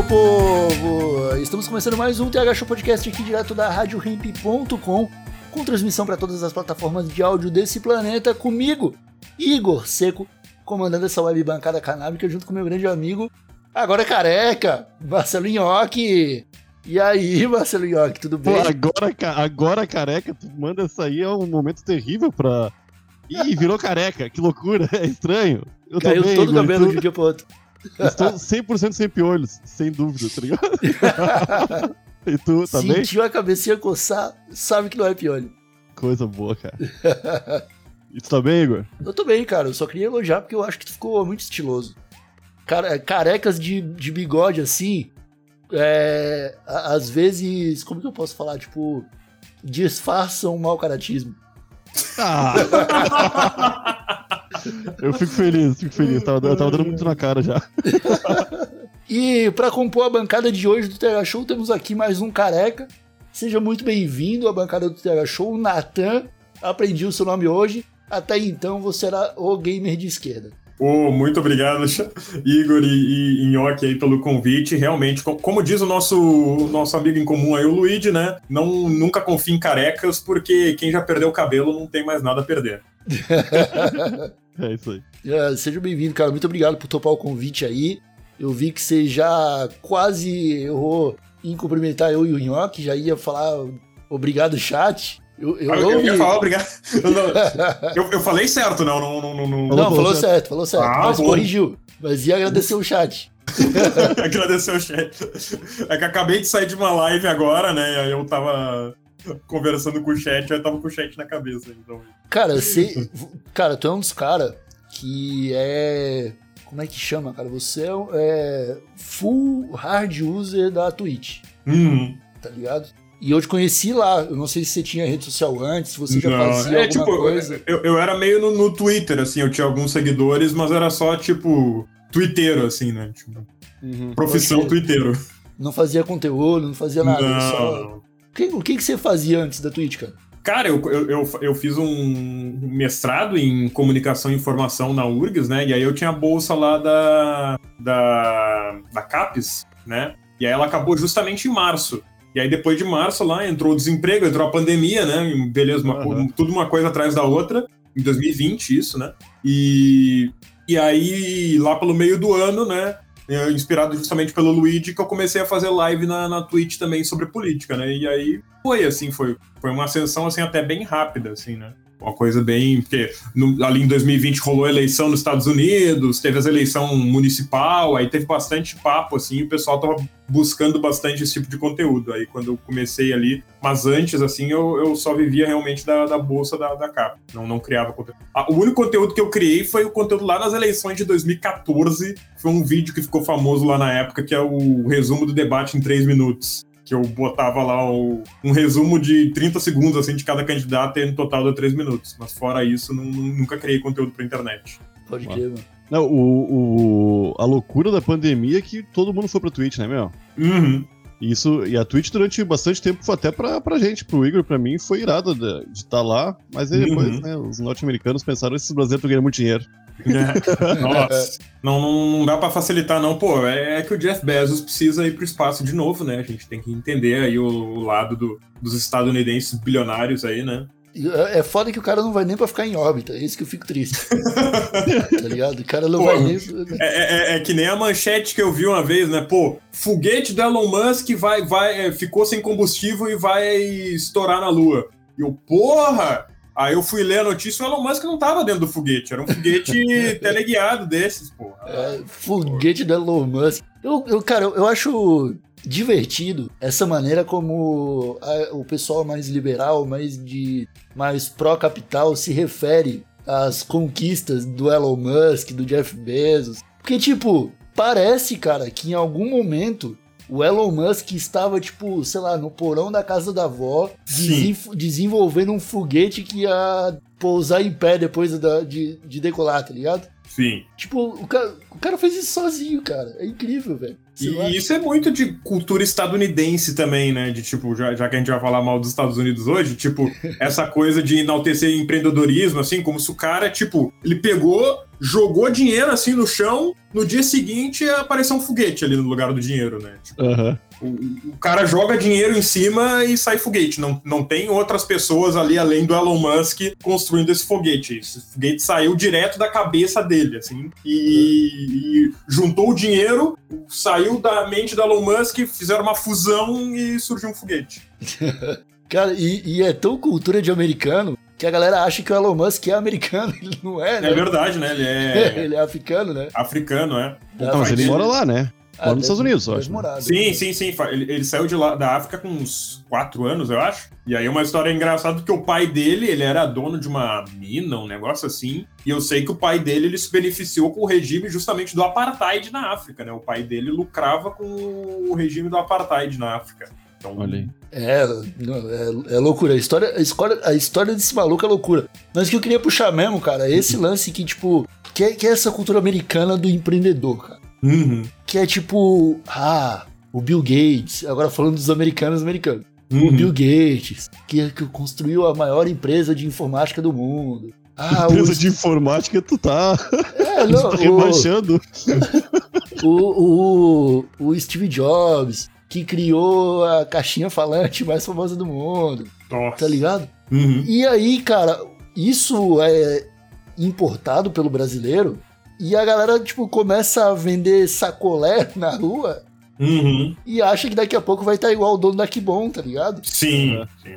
Meu povo! Estamos começando mais um TH Show Podcast aqui direto da RadioRamp.com com transmissão para todas as plataformas de áudio desse planeta comigo, Igor Seco, comandando essa web bancada canábica junto com meu grande amigo, agora careca, Marcelo Nhoque. E aí, Marcelo Nhoque, tudo Pô, bem? agora, ca- agora careca, tu manda essa aí, é um momento terrível pra. Ih, virou careca, que loucura, é estranho. Eu Caiu também, todo o cabelo de um dia pro outro. Estou 100% sem piolhos, sem dúvida, tá ligado? e tu também? Sentiu a cabecinha coçar, sabe que não é piolho. Coisa boa, cara. E tu tá bem, Igor? Eu tô bem, cara. Eu só queria elogiar porque eu acho que tu ficou muito estiloso. Cara, carecas de, de bigode assim, é, às vezes, como que eu posso falar? Tipo, disfarçam o mau caratismo. Ah! eu fico feliz, fico feliz. Tava, eu tava dando muito na cara já. E pra compor a bancada de hoje do TH Show, temos aqui mais um careca. Seja muito bem-vindo à bancada do TH Show, Natan. Aprendi o seu nome hoje. Até então você era o gamer de esquerda. Ô, muito obrigado, Igor e, e Nhoque aí pelo convite. Realmente, co- como diz o nosso, nosso amigo em comum aí, o Luigi, né? Não, nunca confie em carecas, porque quem já perdeu o cabelo não tem mais nada a perder. É isso aí. É, seja bem-vindo, cara. Muito obrigado por topar o convite aí. Eu vi que você já quase errou em cumprimentar eu e o Nhoque, já ia falar obrigado, chat. Eu, eu, Ah, Eu, eu ia falar obrigado. Eu, eu- falei certo, não, não, não, não, não. Não, Falou falou certo. falou certo, Ah, mas bom. corrigiu. Mas ia agradecer o chat. Agradecer o chat. É que acabei de sair de uma live agora, né? E aí eu tava conversando com o chat, eu tava com o chat na cabeça. Então. Cara, você. cara, tu é um dos caras que é. Como é que chama, cara? Você é, é full hard user da Twitch, Hum. tá ligado? E eu te conheci lá. Eu não sei se você tinha rede social antes, se você já Não, fazia é, alguma tipo, coisa. Eu, eu era meio no, no Twitter, assim, eu tinha alguns seguidores, mas era só, tipo, twitteiro, assim, né? Tipo, profissão Você- twitteiro. Não fazia conteúdo, não fazia nada. era só... O que, que que você fazia antes da Twitch, cara? Cara, eu, eu, eu, eu fiz um mestrado em comunicação e informação na URGS, né? E aí eu tinha a bolsa lá da, da, da CAPES, né? E aí ela acabou justamente em março. E aí depois de março lá entrou o desemprego, entrou a pandemia, né? Beleza, uma, Aham. tudo uma coisa atrás da outra. Em 2020, isso, né? E, e aí, lá pelo meio do ano, né? É, Inspirado justamente pelo Luigi, que eu comecei a fazer live na, na Twitch também sobre política, né? E aí foi assim, foi, foi uma ascensão assim até bem rápida, assim, né? Uma coisa bem. Porque no- ali em 2020 rolou eleição nos Estados Unidos, teve as eleição municipal, aí teve bastante papo, assim, e o pessoal tava buscando bastante esse tipo de conteúdo. Aí quando eu comecei ali, mas antes, assim, eu, eu só vivia realmente da, da bolsa da, da capa. Não, não criava conteúdo. Ah, o único conteúdo que eu criei foi o conteúdo lá nas eleições de 2014. Foi um vídeo que ficou famoso lá na época, que é o resumo do debate em três minutos que eu botava lá o- um resumo de 30 segundos assim de cada candidato e no total deu 3 minutos. Mas fora isso, não- nunca criei conteúdo pra internet. Pode crer, mano. Não, o, o- a loucura da pandemia é que todo mundo foi pra Twitch, né, meu? Uhum. E Isso, e a Twitch durante bastante tempo foi até pra, pra gente, pro Igor, pra mim, foi irado de estar lá. Mas aí depois, Uhum. né, os norte-americanos pensaram esses brasileiros estão ganhando muito dinheiro. É. Nossa. Não, não, não dá pra facilitar, não. Pô, é, é que o Jeff Bezos precisa ir pro espaço de novo, né? A gente tem que entender aí o, o lado do- dos estadunidenses bilionários aí, né? É é foda que o cara não vai nem pra ficar em órbita. É isso que eu fico triste. tá ligado? O cara não Pô, vai nem. É, é- é que nem a manchete que eu vi uma vez, né? Pô, foguete do Elon Musk vai, vai, é, ficou sem combustível e vai estourar na Lua. E eu, porra! Aí eu fui ler a notícia e o Elon Musk não tava dentro do foguete, era um foguete teleguiado desses, porra. É, foguete do Elon Musk. Eu, eu, cara, eu, eu acho divertido essa maneira como a- o pessoal mais liberal, mais de mais pró-capital se refere as conquistas do Elon Musk, do Jeff Bezos. Porque, tipo, parece, cara, que em algum momento o Elon Musk estava, tipo, sei lá, no porão da casa da avó, desenvolvendo um foguete que ia pousar em pé depois da- de, de decolar, tá ligado? Sim. Tipo, o cara, o cara fez isso sozinho, cara. É incrível, velho. Lá. E isso é muito de cultura estadunidense também, né? De tipo, já, já que a gente vai falar mal dos Estados Unidos hoje, tipo, essa coisa de enaltecer empreendedorismo, assim, como se o cara, tipo, ele pegou, jogou dinheiro assim no chão, no dia seguinte apareceu um foguete ali no lugar do dinheiro, né? Tipo, Aham. O, o cara joga dinheiro em cima e sai foguete. Não, não tem outras pessoas ali além do Elon Musk construindo esse foguete. Esse foguete saiu direto da cabeça dele, assim, e, e juntou o dinheiro, saiu da mente do Elon Musk, fizeram uma fusão e surgiu um foguete. Cara, e, e é tão cultura de americano que a galera acha que o Elon Musk é americano. Ele não é, né? É verdade, né? Ele é ele é africano, né? africano, é. Não, mas ele mora lá, né? Ah, Mora nos Estados Unidos, acho. né? morar, Sim, sim, sim. Ele, ele saiu de lá, da África com uns quatro anos, eu acho. E aí uma história engraçada porque o pai dele, ele era dono de uma mina, um negócio assim. E eu sei que o pai dele, ele se beneficiou com o regime justamente do apartheid na África, né? O pai dele lucrava com o regime do apartheid na África. Então, Olha aí. É, é, é loucura. A história, a, história, a história desse maluco é loucura. Mas o que eu queria puxar mesmo, cara, é esse lance que, tipo, que é, que é essa cultura americana do empreendedor, cara. Uhum, Que é tipo, ah, o Bill Gates, agora falando dos americanos americanos. O uhum. Bill Gates, que, que construiu a maior empresa de informática do mundo. Ah, o, Empresa de informática, tu tá, é, não, tá o, rebaixando. o, o, o Steve Jobs, que criou a caixinha falante mais famosa do mundo, Nossa. tá ligado? Uhum. E aí, cara, isso é importado pelo brasileiro e a galera, tipo, começa a vender sacolé na rua Uhum. e acha que daqui a pouco vai estar igual o dono da Kibon, tá ligado? Sim, sim.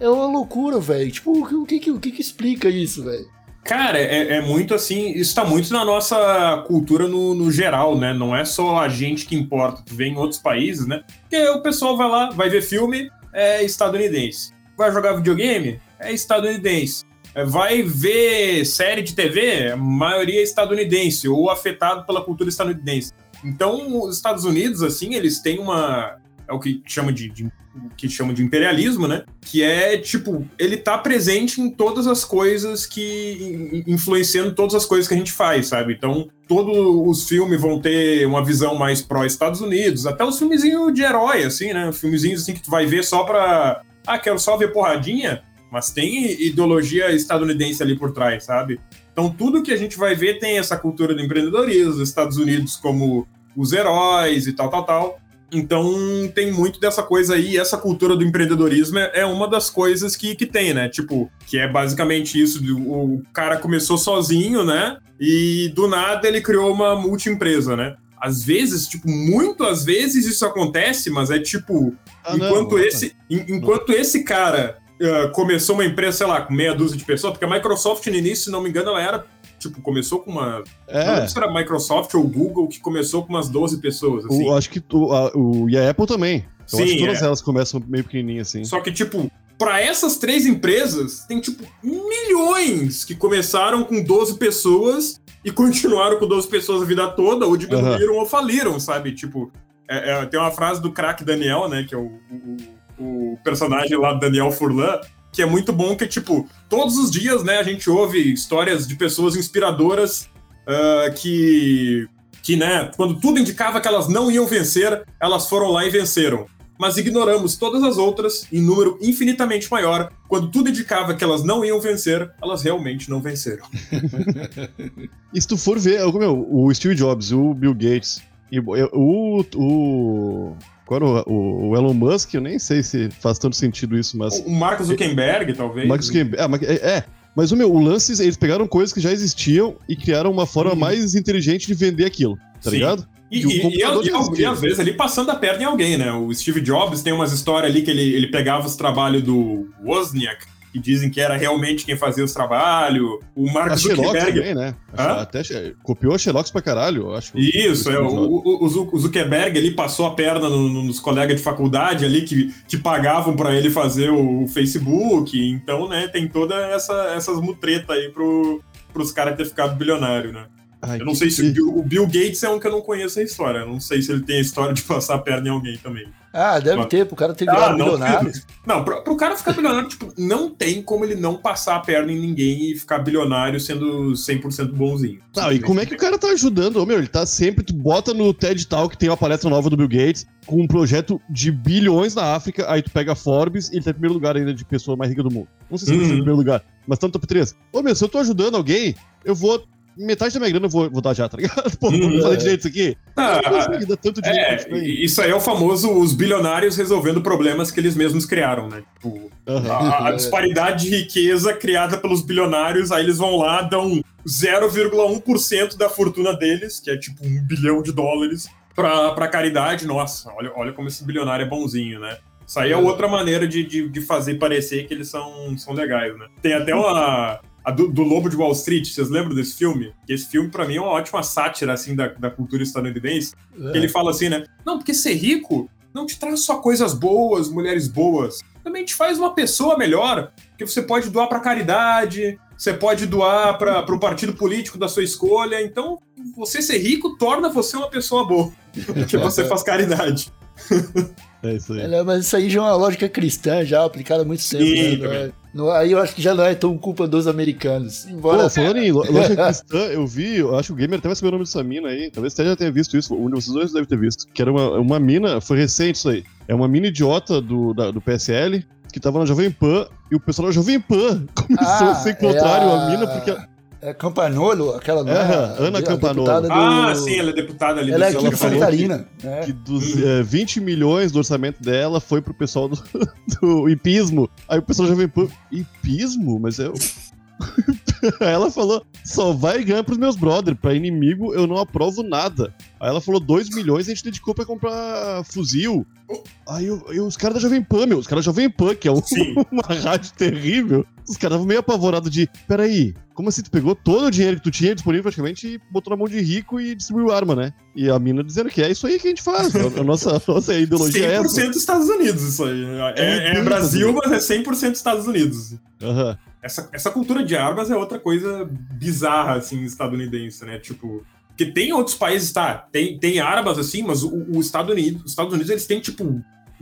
É uma loucura, velho. Tipo, o que, o que, que- o que que explica isso, velho? Cara, é, é muito assim, isso tá muito na nossa cultura no, no geral, né? Não é só a gente que importa, tu vê em outros países, né? Porque o pessoal vai lá, vai ver filme, é estadunidense. Vai jogar videogame, é estadunidense. Vai ver série de TV, a maioria é estadunidense, ou afetado pela cultura estadunidense. Então, os Estados Unidos, assim, eles têm uma. É o que chama de, de- que chama de imperialismo, né? Que é, tipo, ele tá presente em todas as coisas que. in- influenciando todas as coisas que a gente faz, sabe? Então, todos os filmes vão ter uma visão mais pró-Estados Unidos, até os filmezinhos de herói, assim, né? Filmezinhos assim que tu vai ver só pra. Ah, quero só ver porradinha, mas tem ideologia estadunidense ali por trás, sabe? Então, tudo que a gente vai ver tem essa cultura do empreendedorismo, os Estados Unidos como os heróis e tal, tal, tal. Então, tem muito dessa coisa aí, essa cultura do empreendedorismo é, é uma das coisas que, que tem, né? Tipo, que é basicamente isso: o cara começou sozinho, né? E do nada ele criou uma multiempresa, né? Às vezes, tipo, muito às vezes isso acontece, mas é tipo, Ah, não, enquanto não. esse, en- enquanto esse cara ah, começou uma empresa, sei lá, com meia dúzia de pessoas, porque a Microsoft no início, se não me engano, ela era, tipo, começou com uma. Não É, lembro se era a Microsoft ou Google que começou com umas 12 pessoas, assim. o, acho que tu- a- o, e a Apple também. Eu acho Sim, que todas é. elas começam meio pequenininhas assim. Só que, tipo, pra essas três empresas, tem, tipo, milhões que começaram com 12 pessoas e continuaram com 12 pessoas a vida toda, ou diminuíram ou faliram, sabe? Tipo, é- é, tem uma frase do craque Daniel, né, que é o, o- o personagem lá do Daniel Furlan, que é muito bom, que, tipo, todos os dias, né, a gente ouve histórias de pessoas inspiradoras ah, que, que, né, quando tudo indicava que elas não iam vencer, elas foram lá e venceram mas ignoramos todas as outras em número infinitamente maior. Quando tudo indicava que elas não iam vencer, elas realmente não venceram. E se tu for ver, meu, o Steve Jobs, o Bill Gates, e o. o, era o, o- Elon Musk, eu nem sei se faz tanto sentido isso, mas. O Mark Zuckerberg, talvez. Mark Zuckerberg- ah, mas- é, é. Mas o meu, o lance, eles pegaram coisas que já existiam e criaram uma forma Uhum. mais inteligente de vender aquilo, tá Sim. ligado? E, E e- e- e às vezes ali passando a perna em alguém, né? O Steve Jobs tem umas histórias ali que ele, ele pegava os trabalhos do Wozniak, que dizem que era realmente quem fazia os trabalhos. O Mark Zuckerberg. também, né? Até copiou a Xerox pra caralho, eu acho. Isso, é, o, o, o Zu- o Zuckerberg ali passou a perna no- no- nos colegas de faculdade ali que, que pagavam pra ele fazer o Facebook, então, né, tem toda essa, essas mutretas aí pro, pros caras ter ficado bilionário, né? Ai, Eu não que- sei se o Bill, o Bill Gates é um que eu não conheço a história, eu não sei se ele tem a história de passar a perna em alguém também. Ah, deve Ah. ter, pro cara ter virado não, milionário. não pro, pro cara ficar bilionário, tipo, não tem como ele não passar a perna em ninguém e ficar bilionário sendo 100% bonzinho. Não, e como é que o cara tá ajudando? Ô, meu, ele tá sempre. Tu bota no TED Talk, tem uma palestra nova do Bill Gates, com um projeto de bilhões na África, aí tu pega a Forbes e ele tá em primeiro lugar ainda de pessoa mais rica do mundo. Não sei se ele tá Uhum. em primeiro lugar, mas tá no top 3. Ô, meu, se eu tô ajudando alguém, eu vou. Metade da minha grana eu vou, vou dar já, tá ligado? Pô, Uhum. vamos fazer direito isso aqui. Ah, Eu não consigo dar tanto dinheiro É, isso aí. é o famoso os bilionários resolvendo problemas que eles mesmos criaram, né? Tipo, Aham. a, a disparidade de riqueza criada pelos bilionários, aí eles vão lá, dão 0,1% da fortuna deles, que é tipo um bilhão de dólares, pra, pra caridade. Nossa, olha, olha como esse bilionário é bonzinho, né? Isso aí é outra maneira de, de, de fazer parecer que eles são, são legais, né? Tem até uma. A do, do Lobo de Wall Street, vocês lembram desse filme? Esse filme, pra mim, é uma ótima sátira, assim, da, da cultura estadunidense. Que ele fala assim, né? Não, porque ser rico não te traz só coisas boas, mulheres boas. Também te faz uma pessoa melhor. Porque você pode doar pra caridade, você pode doar para pro partido político da sua escolha. Então, você ser rico torna você uma pessoa boa. Porque você faz caridade. É isso aí. É, mas isso aí já é uma lógica cristã, já aplicada há muito tempo. Sim, né? Aí eu acho que já não é tão culpa dos americanos. Embora. Pô, falando em lo- loja cristã, eu vi, eu acho que o gamer até vai saber o nome dessa mina aí. Talvez você já tenha visto isso. Um de vocês dois deve ter visto. Que era uma, uma mina, foi recente isso aí. É uma mina idiota do, da- do PSL que tava na Jovem Pan e o pessoal da Jovem Pan começou Ah, a ser contrário é à mina porque. É Campanolo, aquela não é? É, Ana a Campanolo. do- Ah, sim, ela é deputada ali Ela é do aqui de falou Santa que- Catarina. né? que dos eh, 20 milhões do orçamento dela foi pro pessoal do, do hipismo. Aí o pessoal da Jovem Pan, hipismo? Mas é. Aí ela falou, só vai ganhar pros meus brothers, pra inimigo eu não aprovo nada. Aí ela falou, 2 milhões a gente dedicou pra comprar fuzil. Aí eu- eu- os caras da Jovem Pan, meu, os caras da Jovem Pan, que é um- uma rádio terrível, os caras estavam meio apavorados de, peraí, como assim tu pegou todo o dinheiro que tu tinha disponível praticamente e botou na mão de rico e distribuiu arma, né? E a mina dizendo que é isso aí que a gente faz, a, a nossa, a nossa ideologia é essa. 100% Estados Unidos, isso aí. É, é É Brasil, mas é 100% Estados Unidos. Aham. Essa, essa cultura de armas é outra coisa bizarra, assim, estadunidense, né? Tipo, porque tem outros países, tá? Tem, tem armas, assim, mas o, o Estados Unidos, os Estados Unidos, eles têm, tipo,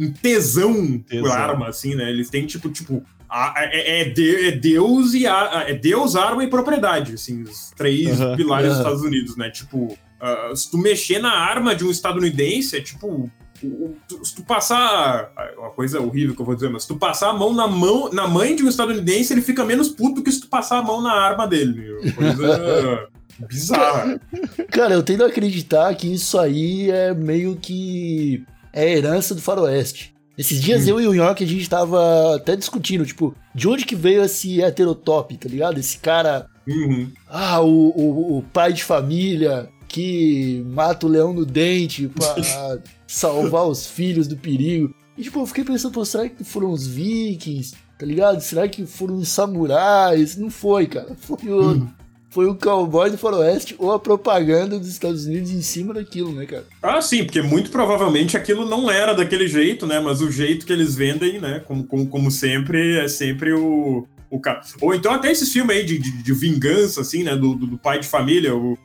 um tesão, por Tesão. arma, assim, né? Eles têm, tipo, tipo, a- é, é de- é Deus e a, é Deus, arma e propriedade, assim, os três pilares dos. Estados Unidos, né? Tipo, ah, se tu mexer na arma de um estadunidense, é tipo. o- o- tu- Se tu passar. Uma coisa horrível que eu vou dizer, mas se tu passar a mão na mão na mãe de um estadunidense, ele fica menos puto que se tu passar a mão na arma dele. Coisa bizarra. Cara, eu tendo a acreditar que isso aí é meio que. É herança do faroeste. Esses dias eu e o York a gente tava até discutindo, tipo, de onde que veio esse heterotop, tá ligado? Esse cara Uhum. Ah, o, o, o pai de família que mata o leão no dente pra salvar os filhos do perigo. E tipo, eu fiquei pensando, pô, será que foram os vikings? Tá ligado? Será que foram os samurais? Não foi, cara. Foi o, foi o cowboy do faroeste ou a propaganda dos Estados Unidos em cima daquilo, né, cara? Ah, sim, porque muito provavelmente aquilo não era daquele jeito, né? Mas o jeito que eles vendem, né? Como, como, como sempre, é sempre o, o cara. Ou então até esses filmes aí de, de, de vingança, assim, né? Do, do, do pai de família, o,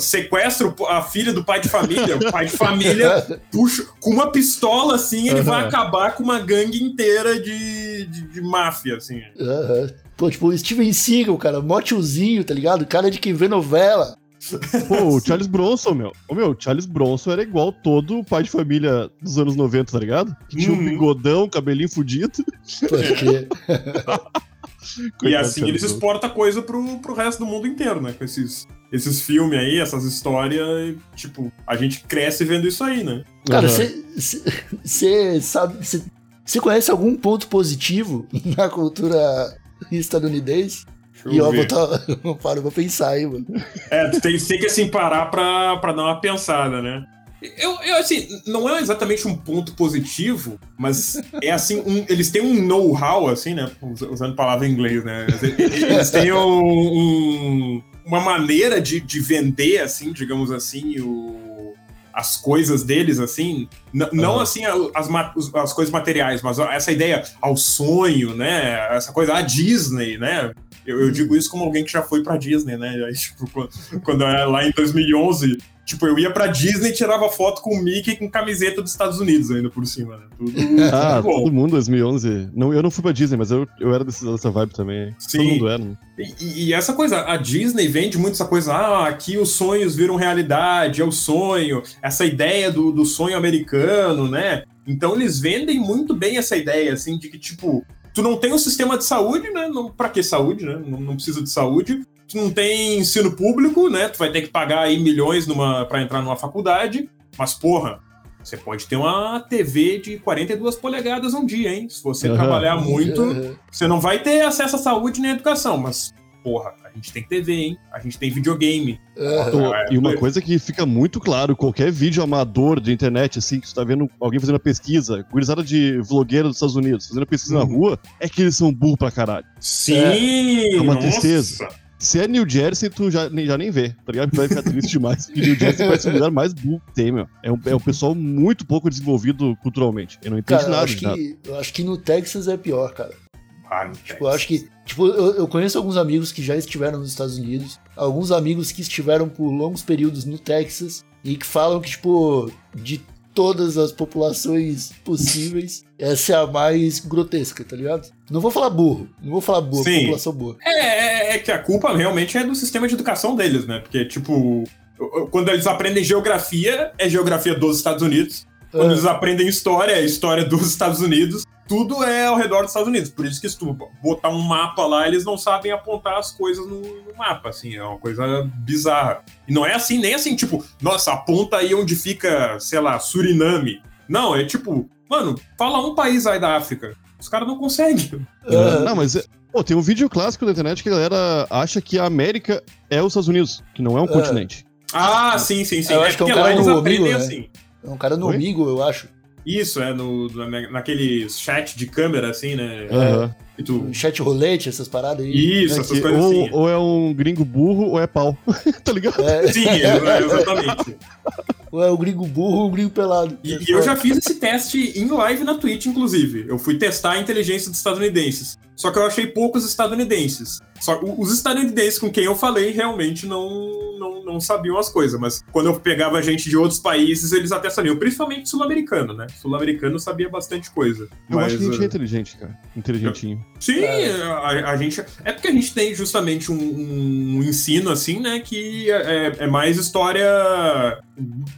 sequestra o a filha do pai de família, o pai de família puxa com uma pistola assim, ele vai acabar com uma gangue inteira de, de, de máfia, assim. Aham. Pô, tipo, o Steven Seagal, cara, mó tiozinho, tá ligado? Cara de quem vê novela. Pô, o Charles Bronson, meu. Ô, meu, o Charles Bronson era igual todo pai de família dos anos 90, tá ligado? Que tinha um Uhum. bigodão, cabelinho fudido. Porque E assim eles exportam coisa pro, pro resto do mundo inteiro, né? Com esses, esses filmes aí, essas histórias, e, tipo, a gente cresce vendo isso aí, né? Cara, você sabe. Você conhece algum ponto positivo na cultura estadunidense? Deixa E eu vou botar. Para, eu vou pensar aí, mano. É, tu tem, tem que assim parar pra, pra dar uma pensada, né? Eu, eu, assim, não é exatamente um ponto positivo, mas é assim, um- eles têm um know-how, assim, né? us- Usando palavra em inglês, né? Eles têm um- um- uma maneira de, de vender, assim, digamos assim, o, as coisas deles, assim. N- não Aham. assim as, as coisas materiais, mas essa ideia ao sonho, né? Essa coisa, a Disney, né? Eu, eu digo isso como alguém que já foi pra Disney, né? Aí, tipo, quando, quando lá em 2011, tipo, eu ia pra Disney e tirava foto com o Mickey com camiseta dos Estados Unidos ainda por cima, né? Tudo, Ah, tudo todo mundo 2011. Não, eu não fui pra Disney, mas eu, eu era desse- dessa vibe também. Sim. Todo mundo era. né? E, e essa coisa, a Disney vende muito essa coisa, ah, aqui os sonhos viram realidade, é o sonho, essa ideia do, do sonho americano, né? Então eles vendem muito bem essa ideia, assim, de que, tipo, tu não tem um sistema de saúde, né? Não, pra que saúde, né? Não, não precisa de saúde. Tu não tem ensino público, né? Tu vai ter que pagar aí milhões numa, pra entrar numa faculdade. Mas, porra, você pode ter uma TV de 42 polegadas um dia, hein? Se você Aham. trabalhar muito, você não vai ter acesso à saúde nem à educação, mas, porra, a gente tem TV, hein? A gente tem videogame. É, e uma foi. coisa que fica muito claro, qualquer vídeo amador de internet, assim, que você tá vendo alguém fazendo uma pesquisa, gurizada de vlogueira dos Estados Unidos, fazendo pesquisa na Uhum. rua, é que eles são burros pra caralho. Sim! É uma nossa. tristeza. Se é New Jersey, tu já, nem- já nem vê, tá ligado? Tu vai ficar triste demais. E New Jersey parece o lugar mais burro que tem, meu. É um, é um pessoal muito pouco desenvolvido culturalmente. Eu não entendo Cara, eu nada acho, de nada. que, eu acho que no Texas é pior, cara. Ah, não Tipo, eu acho que. Tipo, eu, eu conheço alguns amigos que já estiveram nos Estados Unidos, alguns amigos que estiveram por longos períodos no Texas e que falam que, tipo, de todas as populações possíveis, essa é a mais grotesca, tá ligado? Não vou falar burro, não vou falar burro, Sim. população burra. É, é, é que a culpa realmente é do sistema de educação deles, né? Porque, tipo, quando eles aprendem geografia, é geografia dos Estados Unidos. Quando Ah. eles aprendem história, é história dos Estados Unidos. Tudo é ao redor dos Estados Unidos. Por isso que se tu botar um mapa lá, eles não sabem apontar as coisas no, no mapa, assim. É uma coisa bizarra. E não é assim, nem assim, tipo, nossa, aponta aí onde fica, sei lá, Suriname. Não, é tipo, mano, fala um país aí da África. Os caras não conseguem. Ah, Não, mas. é- Pô, tem um vídeo clássico da internet que a galera acha que a América é os Estados Unidos, que não é um É. continente. Ah, sim, sim, sim. Eu é acho que é um cara no amigo, né? assim. é um cara no Oi? amigo, eu acho. Isso, é no, na- naquele chat de câmera, assim, né? E tu... Um chat rolete, essas paradas aí. Isso, É essas que coisas ou, assim. ou é um gringo burro ou é pau. tá ligado? É, Sim, é, exatamente. ou é o gringo burro ou o gringo pelado. E, e eu já fiz esse teste em live na Twitch, inclusive. Eu fui testar a inteligência dos estadunidenses. Só que eu achei poucos estadunidenses. Só os estadunidenses com quem eu falei realmente não, não, não sabiam as coisas. Mas quando eu pegava gente de outros países, eles até sabiam. Principalmente sul-americano, né? Sul-americano sabia bastante coisa. Eu Mas, acho que a gente uh, é inteligente, cara. Inteligentinho. Sim, É. a, a gente. É porque a gente tem justamente um, um ensino, assim, né? Que é, é mais história.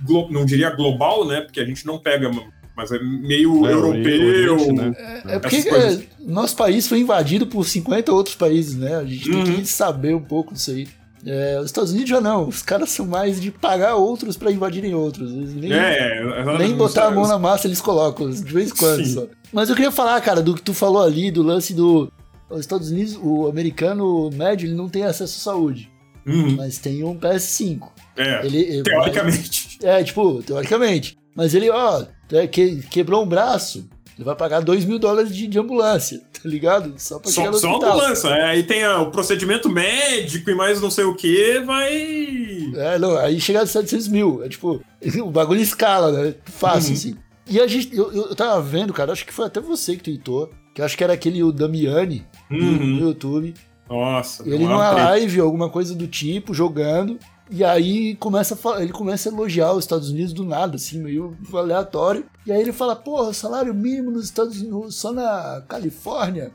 glo- não diria global, né? Porque a gente não pega. Mas é meio É, europeu. Oriente, né? É porque Essas coisas. é, nosso país foi invadido por 50 outros países, né? A gente tem Uhum. que saber um pouco disso aí. É, os Estados Unidos já não, os caras são mais de pagar outros pra invadirem outros. Eles nem, É, nem botar a mão na massa eles colocam, de vez em quando Sim. só. Mas eu queria falar, cara, do que tu falou ali, do lance do. Os Estados Unidos, o americano médio, ele não tem acesso à saúde, Uhum, mas tem um PS5. é, Ele, ele- teoricamente. é, tipo, teoricamente. Mas ele, ó, é, que- quebrou um braço, ele vai pagar 2 mil dólares de, de ambulância, tá ligado? Só pra Só, no só ambulância. é, aí tem a- o procedimento médico e mais não sei o que, vai. É, não, aí chega a 700 mil. É tipo, o bagulho escala, né? Fácil, Uhum. assim. E a gente, eu, eu tava vendo, cara, acho que foi até você que tweetou, que eu acho que era aquele o Damiani no- Uhum. no YouTube. Nossa. Ele uma numa live, alguma coisa do tipo, jogando. E aí começa ele começa a elogiar os Estados Unidos do nada, assim, meio aleatório. E aí ele fala, porra, salário mínimo nos Estados Unidos, só na Califórnia,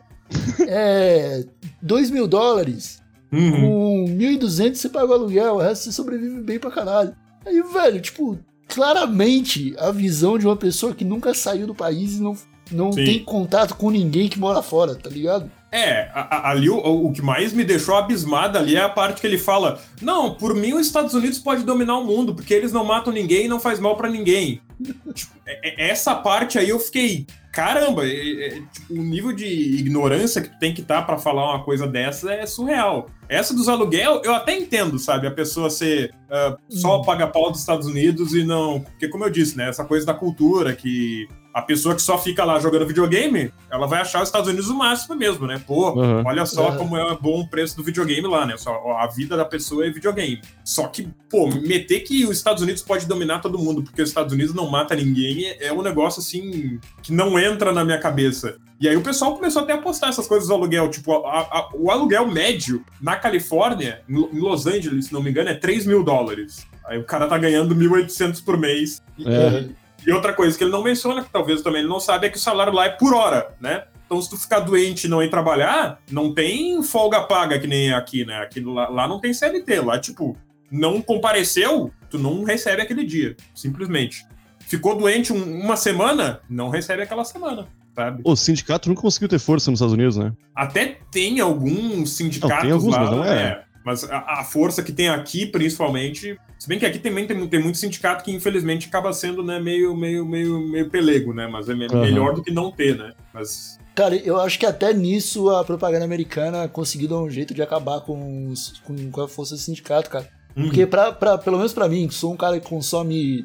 é 2 mil dólares. Uhum. Com 1.200 você paga o aluguel, o resto você sobrevive bem pra caralho. Aí, velho, tipo, claramente a visão de uma pessoa que nunca saiu do país e não, não Sim. tem contato com ninguém que mora fora, tá ligado? É, a- a- ali o, o que mais me deixou abismado ali é a parte que ele fala: Não, por mim os Estados Unidos pode dominar o mundo, porque eles não matam ninguém e não faz mal pra ninguém. Tipo, é- é- essa parte aí eu fiquei. Caramba, é- é- tipo, o nível de ignorância que tu tem que estar pra falar uma coisa dessa é surreal. Essa dos aluguel, eu até entendo, sabe? A pessoa ser uh, só paga pau dos Estados Unidos e não. Porque, como eu disse, né? Essa coisa da cultura que a pessoa que só fica lá jogando videogame, ela vai achar os Estados Unidos o máximo mesmo, né? Pô, Uhum. olha só Uhum. como é bom o preço do videogame lá, né? Só, a vida da pessoa é videogame. Só que, pô, meter que os Estados Unidos pode dominar todo mundo, porque os Estados Unidos não mata ninguém, é- é um negócio assim que não entra na minha cabeça. E aí o pessoal começou até a postar essas coisas do aluguel. Tipo, a- a- o aluguel médio na Califórnia, em Lo- em Los Angeles, se não me engano, é 3 mil dólares. Aí o cara tá ganhando 1.800 por mês. E, É. e outra coisa que ele não menciona, que talvez também ele não sabe, é que o salário lá é por hora, né? Então, se tu ficar doente e não ir trabalhar, não tem folga paga que nem aqui, né? Aqui, lá, lá não tem CLT. Lá, tipo, não compareceu, tu não recebe aquele dia, simplesmente. Ficou doente um- uma semana, não recebe aquela semana, sabe? O sindicato nunca conseguiu ter força nos Estados Unidos, né? Até tem alguns sindicatos Não, tem alguns, lá, mas não é. né? Mas a, a força que tem aqui, principalmente. Se bem que aqui também tem, tem muito sindicato que, infelizmente, acaba sendo né, meio, meio, meio, meio pelego, né? Mas é me- Aham. melhor do que não ter, né? Mas. Cara, eu acho que até nisso a propaganda americana conseguiu dar um jeito de acabar com, os- com, com a força do sindicato, cara. hum, Porque, pra, pra- pelo menos pra mim, que sou um cara que consome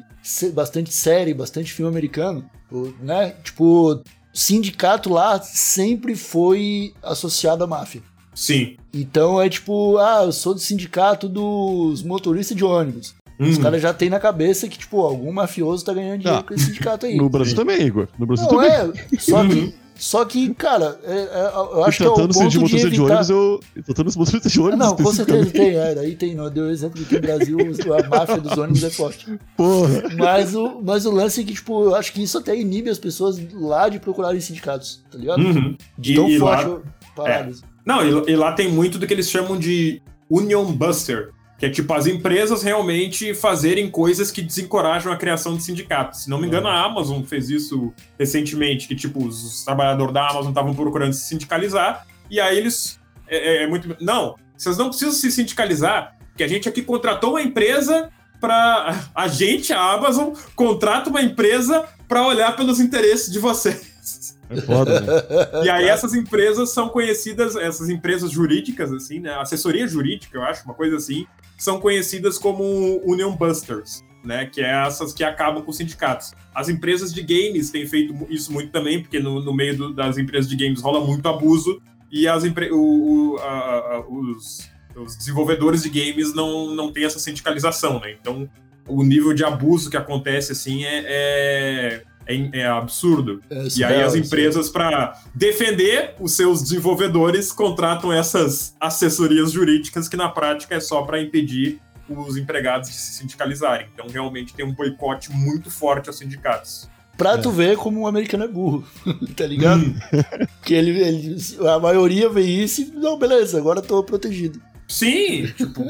bastante série, bastante filme americano, né? Tipo, sindicato lá sempre foi associado à máfia. Sim. Então é tipo, ah, eu sou do sindicato dos motoristas de ônibus. Os Hum. caras já têm na cabeça que, tipo, algum mafioso tá ganhando dinheiro Ah, com esse sindicato aí. No Brasil também, Igor. No Brasil Não, também. é, só que, só que cara, é- é- eu acho que é o ponto de de, motorista de, evitar... ônibus, eu. e Tratando-se de motorista de ônibus. não, com certeza tem, é, daí tem, não, deu exemplo de que no Brasil a máfia dos ônibus é forte. Porra. Mas o, mas o lance é que, tipo, eu acho que isso até inibe as pessoas lá de procurarem sindicatos, tá ligado? Uhum. De tão e forte lá- paradas. Não, e, e lá tem muito do que eles chamam de Union Buster, que é tipo as empresas realmente fazerem coisas que desencorajam a criação de sindicatos. Se não me engano, a Amazon fez isso recentemente, que tipo, os, trabalhadores da Amazon estavam procurando se sindicalizar, e aí eles. É, é- é muito. Não, vocês não precisam se sindicalizar, porque a gente aqui contratou uma empresa para A gente, a Amazon, contrata uma empresa para olhar pelos interesses de vocês. É foda, né? E aí essas empresas são conhecidas, essas empresas jurídicas, assim, né? Assessoria jurídica, eu acho, uma coisa assim, são conhecidas como Union Busters, né? Que é essas que acabam com os sindicatos. As empresas de games têm feito isso muito também, porque no, no meio do- das empresas de games rola muito abuso, e as o- o- a- a- os, os desenvolvedores de games não, não têm essa sindicalização, né? Então o nível de abuso que acontece, assim, é, é, é- é absurdo. É E aí surreal, as isso. empresas, para defender os seus desenvolvedores, contratam essas assessorias jurídicas que na prática é só para impedir os empregados de se sindicalizarem. Então realmente tem um boicote muito forte aos sindicatos. Pra tu ver como um americano é burro, tá ligado? Hum. Porque ele, ele- a maioria vê isso e, não, beleza, agora eu tô protegido. Sim, tipo,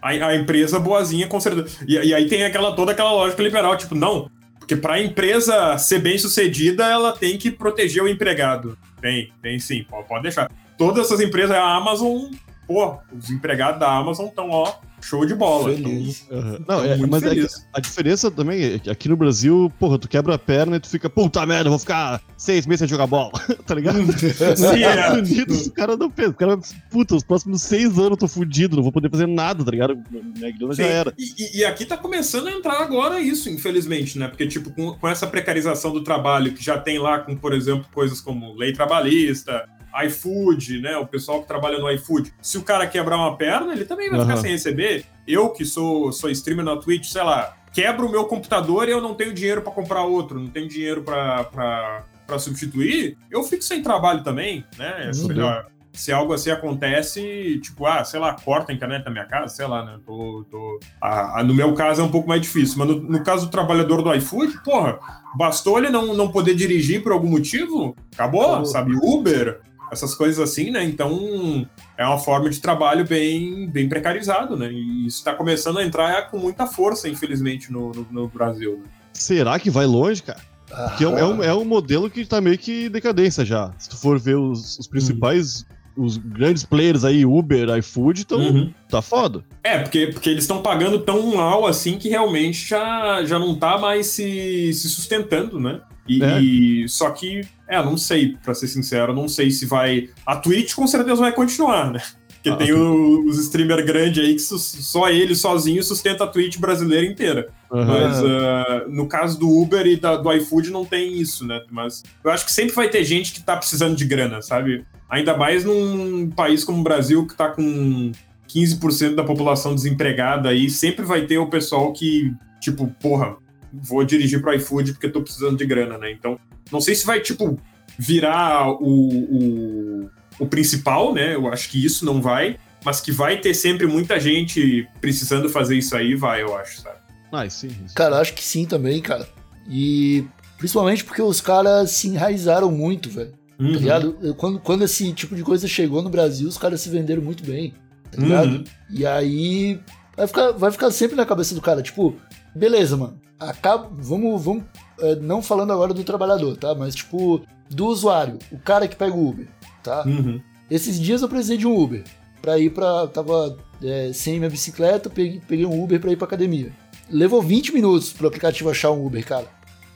a, a empresa boazinha com certeza. E, e aí tem aquela toda aquela lógica liberal, tipo, não, porque para a empresa ser bem sucedida, ela tem que proteger o empregado. Tem, tem sim, pode, pode deixar. Todas essas empresas, a Amazon, pô, os empregados da Amazon estão, ó, show de bola. Feliz. Aham. Não, é, mas é feliz. a diferença também é que aqui no Brasil, porra, tu quebra a perna e tu fica, puta merda, eu vou ficar seis meses sem jogar bola, tá ligado? Sim, é. Estados Unidos, o cara não pensa, o cara, puta, os próximos seis anos eu tô fudido, não vou poder fazer nada, tá ligado? Minha grana já era. E, e- e aqui tá começando a entrar agora isso, infelizmente, né? Porque, tipo, com, com essa precarização do trabalho que já tem lá com, por exemplo, coisas como lei trabalhista, iFood, né? O pessoal que trabalha no iFood. Se o cara quebrar uma perna, ele também vai ficar Aham. sem receber. Eu, que sou, sou streamer na Twitch, sei lá, quebro o meu computador e eu não tenho dinheiro pra comprar outro, não tenho dinheiro pra substituir, eu fico sem trabalho também, né? Se, Fudeu. ó, se algo assim acontece, tipo, ah, sei lá, corta a internet da minha casa, sei lá, né? Tô, tô... Ah, no meu caso é um pouco mais difícil, mas no, no caso do trabalhador do iFood, porra, bastou ele não, não poder dirigir por algum motivo, acabou, Acabou. sabe? Uber, essas coisas assim, né? Então é uma forma de trabalho bem, bem precarizado, né? E isso tá começando a entrar com muita força, infelizmente, no, no, no Brasil. Né? Será que vai longe, cara? Ah, Porque é um, é, um, é um modelo que tá meio que em decadência já. Se tu for ver os, os principais, os grandes players aí, Uber, iFood, então Uhum. tá foda. É, porque, porque eles estão pagando tão mal assim que realmente já, já não tá mais se, se sustentando, né? E, É. e- só que, é, não sei, pra ser sincero, não sei se vai. A Twitch com certeza vai continuar, né? Porque tem o- os streamer grande aí que só ele sozinho sustenta a Twitch brasileira inteira. Aham. Mas ah, no caso do Uber e da- do iFood não tem isso, né? Mas eu acho que sempre vai ter gente que tá precisando de grana, sabe? Ainda mais num país como o Brasil, que tá com 15% da população desempregada aí, sempre vai ter o pessoal que, tipo, porra, vou dirigir pro iFood porque tô precisando de grana, né? Então, não sei se vai, tipo, virar o, o, o principal, né? Eu acho que isso não vai, mas que vai ter sempre muita gente precisando fazer isso aí, vai, eu acho, sabe? Ah, sim. isso. Cara, acho que sim também, cara. E principalmente porque os caras se enraizaram muito, velho. Uhum. Tá ligado? Quando, quando esse tipo de coisa chegou no Brasil, os caras se venderam muito bem. Tá ligado? Uhum. E aí vai ficar, vai ficar sempre na cabeça do cara, tipo, beleza, mano. Acaba, vamos, vamos é, não falando agora do trabalhador, tá? Mas tipo, do usuário, o cara que pega o Uber, tá? Uhum. Esses dias eu precisei de um Uber pra ir pra. Tava é, sem minha bicicleta, peguei, peguei um Uber pra ir pra academia. Levou 20 minutos pro aplicativo achar um Uber, cara.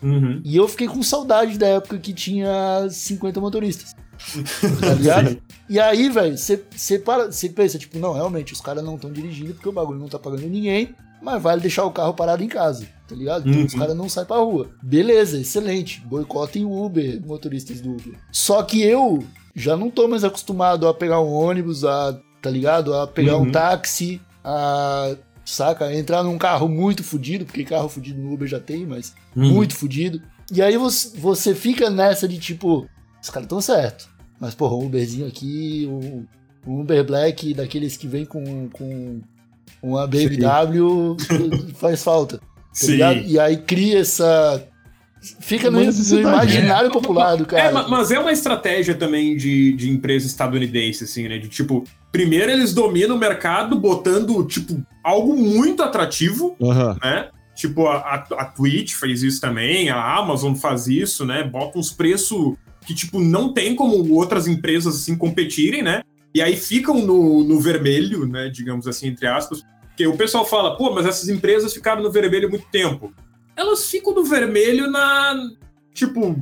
Uhum. E eu fiquei com saudade da época que tinha 50 motoristas. Tá ligado? E aí, velho, você para, você pensa, tipo, não, realmente, os caras não estão dirigindo porque o bagulho não tá pagando ninguém, mas vale deixar o carro parado em casa, tá ligado? Então Uhum. os caras não saem pra rua. Beleza, excelente. Boicotem o Uber, motoristas do Uber. Só que eu já não tô mais acostumado a pegar um ônibus, a, tá ligado? A pegar um Uhum. táxi, a. Saca? Entrar num carro muito fudido, porque carro fudido no Uber já tem, mas Uhum. muito fudido. E aí você, você fica nessa de tipo, os caras tão certo. Mas, porra, um Uberzinho aqui, um, um Uber Black daqueles que vem com, com uma BMW faz falta. Tá Sim. ligado? E aí cria essa. Fica no, no imaginário popular do cara. É, ma- mas é uma estratégia também de, de empresa estadunidense, assim, né? De tipo, primeiro eles dominam o mercado botando, tipo, algo muito atrativo, Aham. né? Tipo, a, a, a Twitch fez isso também, a Amazon faz isso, né? Bota uns preços que, tipo, não tem como outras empresas, assim, competirem, né? E aí ficam no, no vermelho, né? Digamos assim, entre aspas. Porque o pessoal fala, pô, mas essas empresas ficaram no vermelho muito tempo. Elas ficam no vermelho na. Tipo.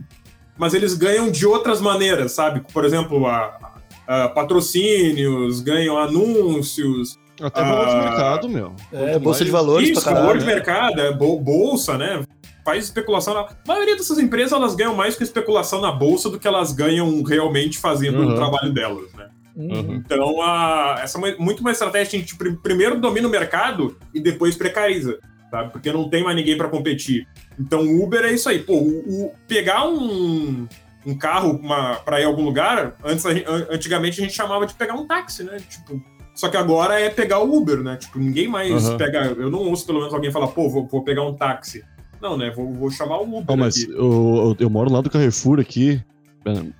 Mas eles ganham de outras maneiras, sabe? Por exemplo, a, a patrocínios, ganham anúncios, Até valor de Ah, mercado, meu. É, bolsa de valores isso, caralho. valor de né? mercado, é bol- bolsa, né? Faz especulação. Na... A maioria dessas empresas elas ganham mais com especulação na bolsa do que elas ganham realmente fazendo Uhum. o trabalho delas? Uhum. Então, a... essa é muito uma estratégia. A gente pr- primeiro domina o mercado e depois precariza, sabe? Porque não tem mais ninguém para competir. Então, o Uber é isso aí. Pô, o, o- pegar um, um carro para ir a algum lugar, antes, antigamente a gente chamava de pegar um táxi, né? Tipo, só que agora é pegar o Uber, né? Tipo, ninguém mais Aham. pega. Eu não ouço pelo menos alguém falar, pô, vou, vou pegar um táxi. Não, né? Vou, vou chamar o Uber. Não, mas eu, eu, eu moro lá do Carrefour aqui,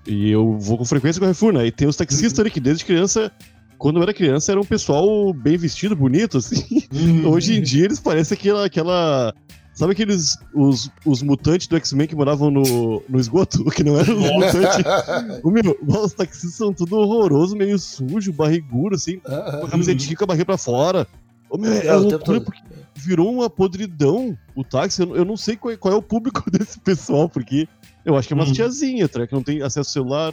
e eu vou com frequência no Carrefour, né? E tem os taxistas ali que desde criança, quando eu era criança, era um pessoal bem vestido, bonito, assim. Uhum. Hoje em dia eles parecem aquela. aquela sabe aqueles. Os, os mutantes do X-Men que moravam no, no esgoto? Que não eram os mutantes. O meu, os taxistas são tudo horroroso, meio sujo, barrigudo, assim, com a camisetinha com a barriga pra fora. Ô, meu, é, É, o tempo loucura porque virou uma podridão o táxi. Eu, eu não sei qual, é- qual é o público desse pessoal, porque eu acho que é umas Hum. tiazinha, tá? Que não tem acesso ao celular.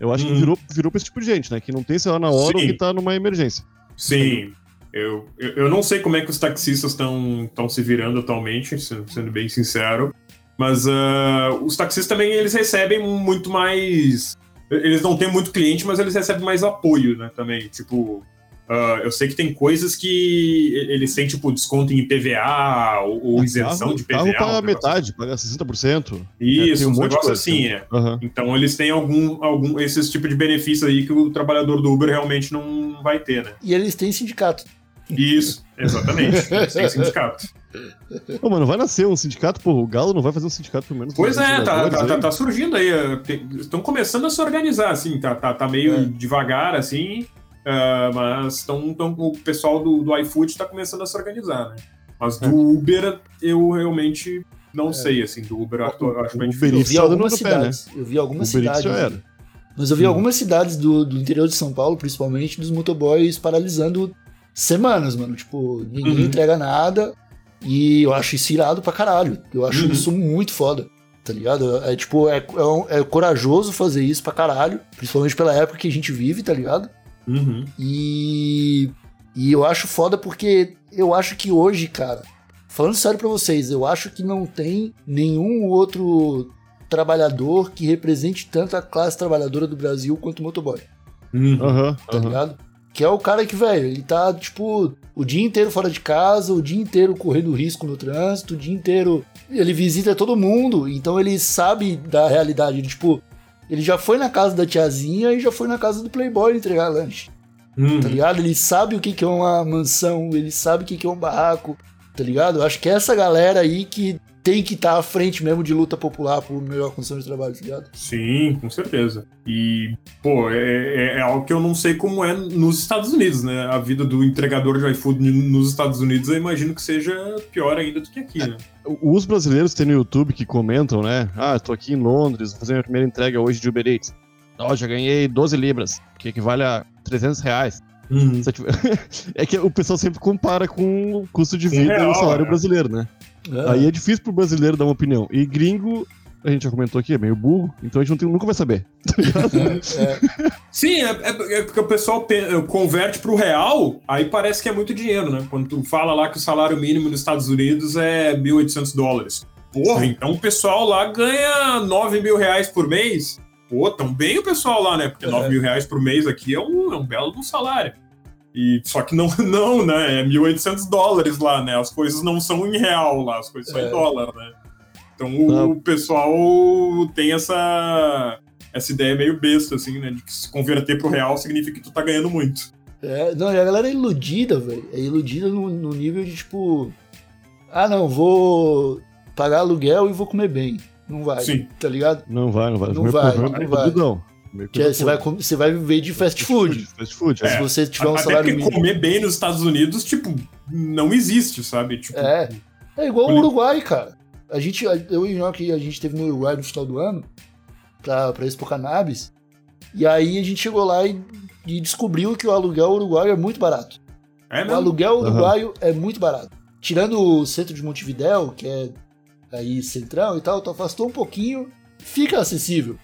Eu acho que Hum. virou, virou pra esse tipo de gente, né? Que não tem celular na hora Sim. ou que tá numa emergência. Sim. Eu, eu, eu não sei como é que os taxistas estão se virando atualmente, sendo, sendo bem sincero. Mas ah, os taxistas também eles recebem muito mais. Eles não têm muito cliente, mas eles recebem mais apoio, né? Também. Tipo, ah, eu sei que tem coisas que eles têm, tipo, desconto em IPVA ou, ou isenção carro, de PVA. Carro paga metade, paga 60%. Isso, tem um um monte de negócio coisa. assim, é. Aham. Então eles têm algum, algum esses tipo de benefício aí que o trabalhador do Uber realmente não vai ter, né? E eles têm sindicato. Isso, exatamente. Eles têm sindicato. Ô, mano, vai nascer um sindicato, pô, o Galo não vai fazer um sindicato pelo menos. Pois é, tá, tá, tá- aí? tá surgindo aí. é, Estão começando a se organizar, assim, tá, tá, tá meio É. devagar, assim, ah, mas tão, tão, o pessoal do, do iFood tá começando a se organizar, né? Mas do Uber, eu realmente não sei, assim, do Uber eu acho- eu acho bem O difícil. Eu Uber vi algumas no pé, né? cidades. Eu vi algumas cidades. era. Mas eu vi Hum. algumas cidades do, do interior de São Paulo, principalmente, dos motoboys paralisando semanas, mano. Tipo, ninguém Uhum. entrega nada. E eu acho isso irado pra caralho. Eu acho Uhum. isso muito foda. Tá ligado? É tipo, é, é, é corajoso fazer isso pra caralho. Principalmente pela época que a gente vive, tá ligado? Uhum. E, e eu acho foda porque eu acho que hoje, cara, falando sério pra vocês, eu acho que não tem nenhum outro trabalhador que represente tanto a classe trabalhadora do Brasil quanto o motoboy, Uhum. Tá aham. ligado? Que é o cara que, velho, ele tá, tipo, o dia inteiro fora de casa, o dia inteiro correndo risco no trânsito, o dia inteiro ele visita todo mundo, então ele sabe da realidade. Ele, tipo, ele já foi na casa da tiazinha e já foi na casa do playboy entregar lanche Uhum. tá ligado? Ele sabe o que, que é uma mansão, ele sabe o que, que é um barraco, tá ligado? Eu acho que é essa galera aí que tem que estar à frente mesmo de luta popular por melhor condição de trabalho, tá ligado? Sim, com certeza. E, pô, é, é- é algo que eu não sei como é nos Estados Unidos, né? A vida do entregador de iFood nos Estados Unidos, eu imagino que seja pior ainda do que aqui, né? Os brasileiros que tem no YouTube que comentam, né? Ah, tô aqui em Londres, vou fazer minha primeira entrega hoje de Uber Eats. Ó, já ganhei 12 libras, que equivale a 300 reais. Tiver- é que o pessoal sempre compara com o custo de vida e real, o salário né? brasileiro, né? Aí é difícil pro brasileiro dar uma opinião. E gringo, a gente já comentou aqui, é meio burro, então a gente não tem- nunca vai saber. É, Sim, é, é- é porque o pessoal pe- converte pro real, aí parece que é muito dinheiro, né? Quando tu fala lá que o salário mínimo nos Estados Unidos é 1.800 dólares. Porra, então o pessoal lá ganha 9 mil reais por mês. Pô, tão bem o pessoal lá, né? Porque É. 9 mil reais por mês aqui é um, é um belo salário. E, só que não, não, né? É 1.800 dólares lá, né? As coisas não são em real lá, as coisas são É. em dólar, né? Então o Não. pessoal tem essa, essa ideia meio besta, assim, né? De que se converter pro real significa que tu tá ganhando muito. é, não, e a galera é iludida, velho. É iludida no, no nível de tipo. Ah, não, vou pagar aluguel e vou comer bem. Não vai, Sim. tá ligado? Não vai, não vai. Não vai, não comer vai. podridão. Comer Que é, você, vai, você vai viver de fast food. Fast food, é. Se você tiver um Até salário porque mínimo. comer bem nos Estados Unidos, tipo, não existe, sabe? Tipo, É. É igual o Uruguai, cara. A gente, eu e o Nhoque, a gente teve no Uruguai no final do ano pra, pra Expo Cannabis. E aí a gente chegou lá e, e descobriu que o aluguel uruguaio é muito barato. é O mesmo. aluguel uruguaio é muito barato. Tirando o centro de Montevidéu, que é aí centrão e tal, tu afastou um pouquinho, fica acessível.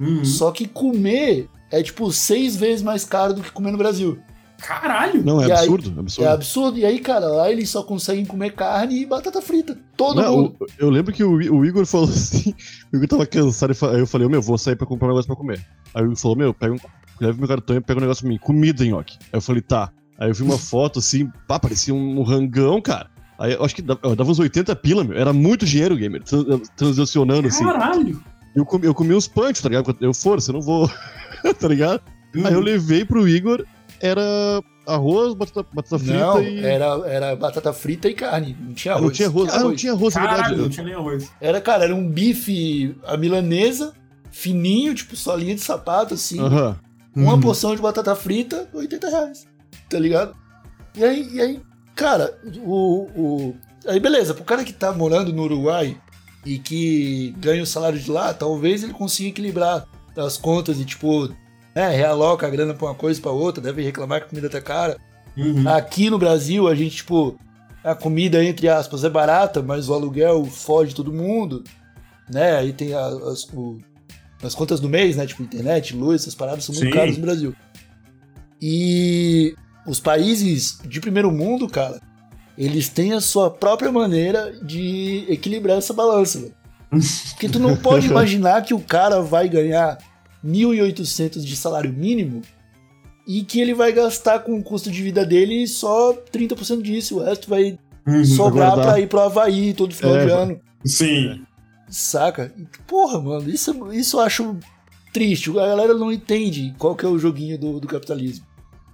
Uhum. Só que comer é tipo seis vezes mais caro do que comer no Brasil. Caralho! Não, é E aí- absurdo, absurdo. É absurdo. E aí, cara, lá eles só conseguem comer carne e batata frita. Todo Não, mundo. o- eu lembro que o, o Igor falou assim, o Igor tava cansado, e aí eu falei, ô, meu, vou sair pra comprar um negócio pra comer. Aí o Igor falou, meu, pega um, leva meu cartão e pega um negócio pra mim, comida, nhoque. Aí eu falei, tá. Aí eu vi uma foto assim, pá, parecia um, rangão, cara. Aí eu acho que dava, eu dava uns 80 pila, meu. Era muito dinheiro, gamer, trans- transacionando assim. Caralho! Eu comi, eu comi uns punch, tá ligado? Eu, força, eu não vou, tá ligado? Uhum. Aí eu levei pro Igor, era arroz, batata, batata frita Não, e... era, era batata frita e carne. Não tinha Ah, arroz. não tinha arroz. Ah, não tinha arroz, é Caralho, verdade. não tinha nem arroz. Era, cara, era um bife a milanesa, fininho, tipo solinha de sapato, assim. Uma Uhum. porção de batata frita, 80 reais. Tá ligado? E aí, e aí cara, o, o. Aí beleza, pro cara que tá morando no Uruguai e que ganha o salário de lá, talvez ele consiga equilibrar as contas e, tipo, né, realoca a grana pra uma coisa pra outra, deve reclamar que a comida tá cara. Uhum. Aqui no Brasil, a gente, tipo, a comida, entre aspas, é barata, mas o aluguel foge todo mundo, né? Aí tem as, o- as contas do mês, né? Tipo, internet, luz, essas paradas são muito Sim. caras no Brasil. E os países de primeiro mundo, cara, eles têm a sua própria maneira de equilibrar essa balança, velho. Porque tu não pode imaginar que o cara vai ganhar 1.800 de salário mínimo e que ele vai gastar com o custo de vida dele só 30% disso, o resto vai Uhum. sobrar pra ir pro Havaí todo final É, de ano, Sim. saca? Porra, mano, isso, isso eu acho triste. A galera não entende qual que é o joguinho do, do capitalismo.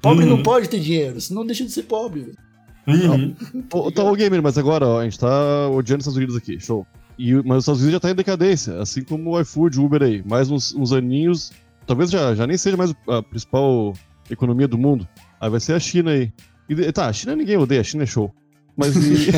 Pobre Uhum. não pode ter dinheiro, senão deixa de ser pobre, velho. Uhum. Ô, tá, ô, gamer, mas agora, ó, a gente tá odiando os Estados Unidos aqui, show. E, mas os Estados Unidos já tá em decadência, assim como o iFood, Uber aí. Mais uns, uns aninhos, talvez já, já nem seja mais a principal economia do mundo. Aí vai ser a China aí. E, tá, a China ninguém odeia, a China é show. Mas e-